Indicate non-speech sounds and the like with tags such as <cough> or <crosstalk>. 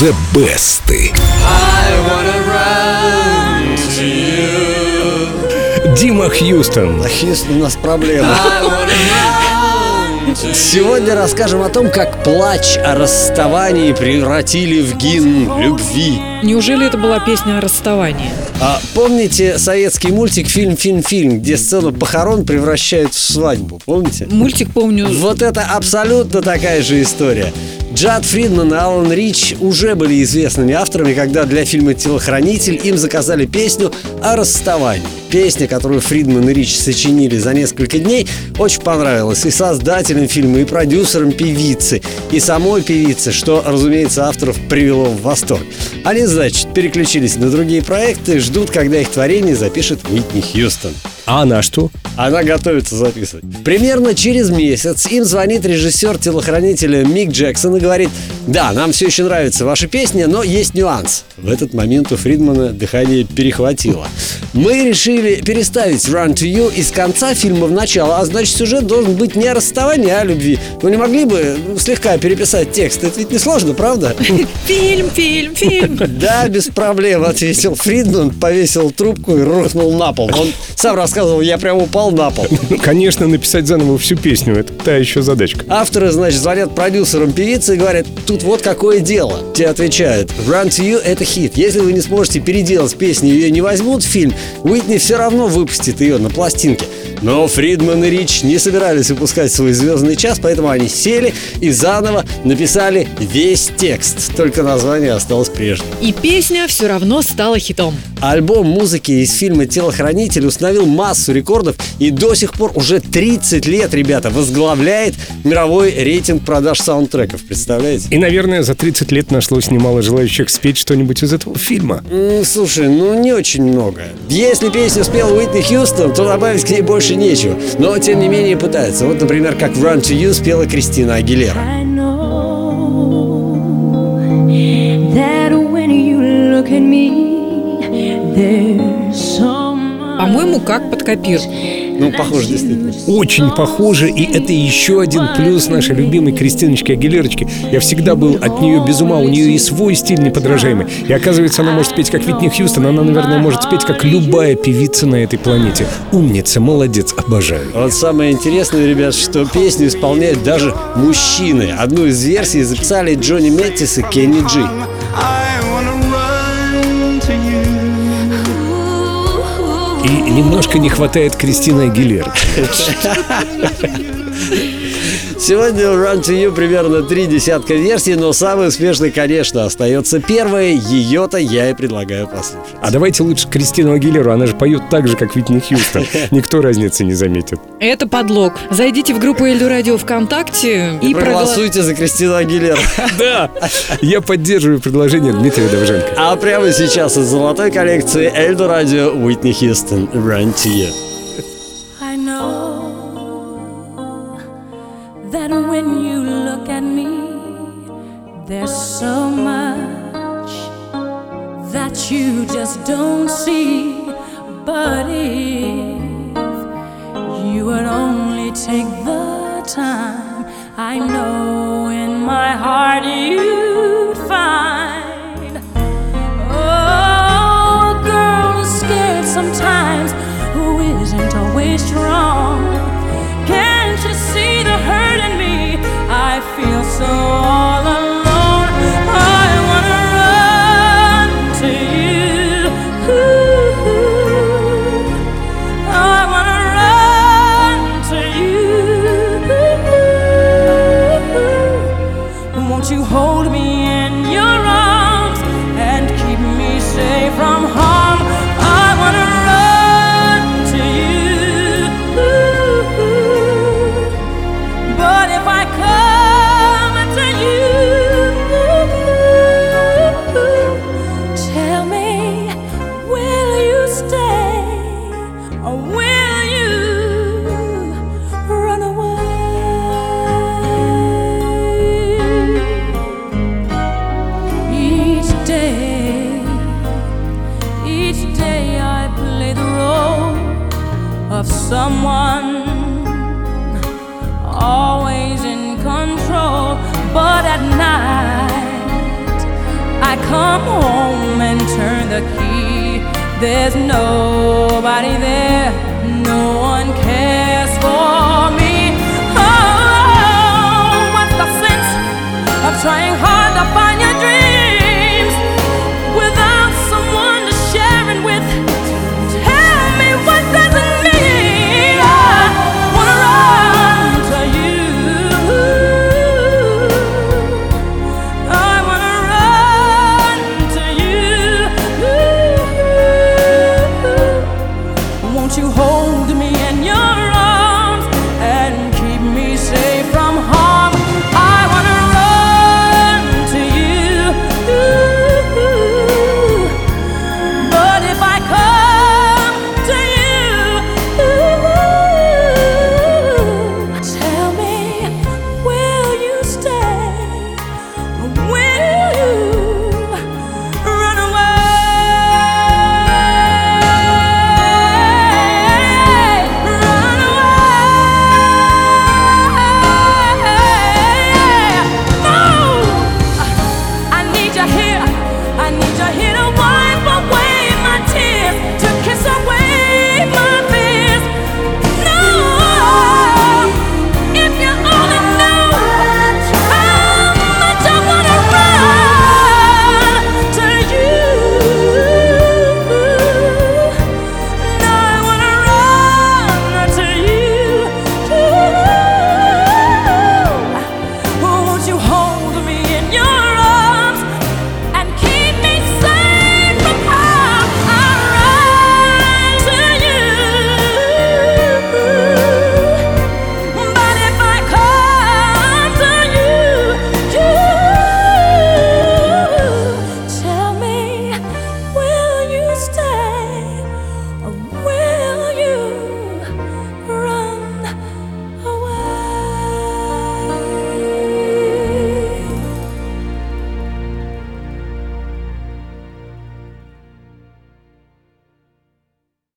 The Best. Дима Хьюстон. Хьюстон, у нас проблема. Сегодня расскажем о том, как плач о расставании превратили в гимн любви. Неужели это была песня о расставании? А помните советский мультик «Фильм, фильм, фильм», где сцену похорон превращают в свадьбу? Помните? Мультик помню. Вот это абсолютно такая же история. Джад Фридман и Алан Рич уже были известными авторами, когда для фильма «Телохранитель» им заказали песню о расставании. Песня, которую Фридман и Рич сочинили за несколько дней, очень понравилась и создателям фильма, и продюсерам певицы, и самой певице, что, разумеется, авторов привело в восторг. Они, значит, переключились на другие проекты ждут, когда их творение запишет Уитни Хьюстон. А она что? Она готовится записывать. Примерно через месяц им звонит режиссер телохранителя Мик Джексон и говорит, да, нам все еще нравится ваша песня, но есть нюанс. В этот момент у Фридмана дыхание перехватило. Мы решили переставить Run to You из конца фильма в начало, а значит сюжет должен быть не о расставании, а о любви. Вы не могли бы слегка переписать текст? Это ведь не сложно, правда? <laughs> Фильм, фильм, фильм. Да, без проблем, ответил Фридман, повесил трубку и рухнул на пол. Он сам рассказывал, я прям упал на пол. <laughs> Ну, конечно, написать заново всю песню – это та еще задачка. Авторы, значит, звонят продюсерам певицы и говорят, тут вот какое дело. Те отвечают, Run to You – это хит. Если вы не сможете переделать песню, ее не возьмут в фильм, Уитни все равно выпустит ее на пластинке. Но Фридман и Рич не собирались выпускать свой звездный час, поэтому они сели и заново написали весь текст. Только название осталось прежним. И песня все равно стала хитом. Альбом музыки из фильма «Телохранитель» установил массу рекордов и до сих пор уже 30 лет, ребята, возглавляет мировой рейтинг продаж саундтреков. Представляете? И, наверное, за 30 лет нашлось немало желающих спеть что-нибудь из этого фильма. Слушай, ну не очень много. Если песню спел Уитни Хьюстон, то добавить к ней больше нечего. Но, тем не менее, пытаются. Вот, например, как «Run to You» спела Кристина Агилера. I know that when you look at me, there's so. По-моему, как под копир. Ну, похоже, действительно. Очень похоже, и это еще один плюс нашей любимой Кристиночки Агилерочки. Я всегда был от нее без ума, у нее и свой стиль неподражаемый. И оказывается, она может спеть как Витни Хьюстон, она, наверное, может спеть как любая певица на этой планете. Умница, молодец, обожаю. Вот самое интересное, ребят, что песню исполняют даже мужчины. Одну из версий записали Джонни Мэттис и Кенни Джи. I немножко не хватает Кристины Агилеры. <laughs> Сегодня у Run to You примерно три десятка версий, но самый успешный, конечно, остается первая. Ее-то я и предлагаю послушать. А давайте лучше Кристину Агилеру, она же поет так же, как Витни Хьюстон. <laughs> Никто разницы не заметит. Это подлог. Зайдите в группу Эльду Радио ВКонтакте и, И проголо- проголосуйте за Кристину Агилеру. <laughs> Да, я поддерживаю предложение Дмитрия Довженко. А прямо сейчас из золотой коллекции Эльдо Радио Уитни Хьюстон Run to You. I know that when you look at me, there's so much that you just don't see. But if you would only take the time, I know in my heart you'd find. Oh, scared sometimes, who isn't always strong. someone always in control. But at night, I come home and turn the key. There's nobody there, no one cares for me. Oh, what's the sense of trying?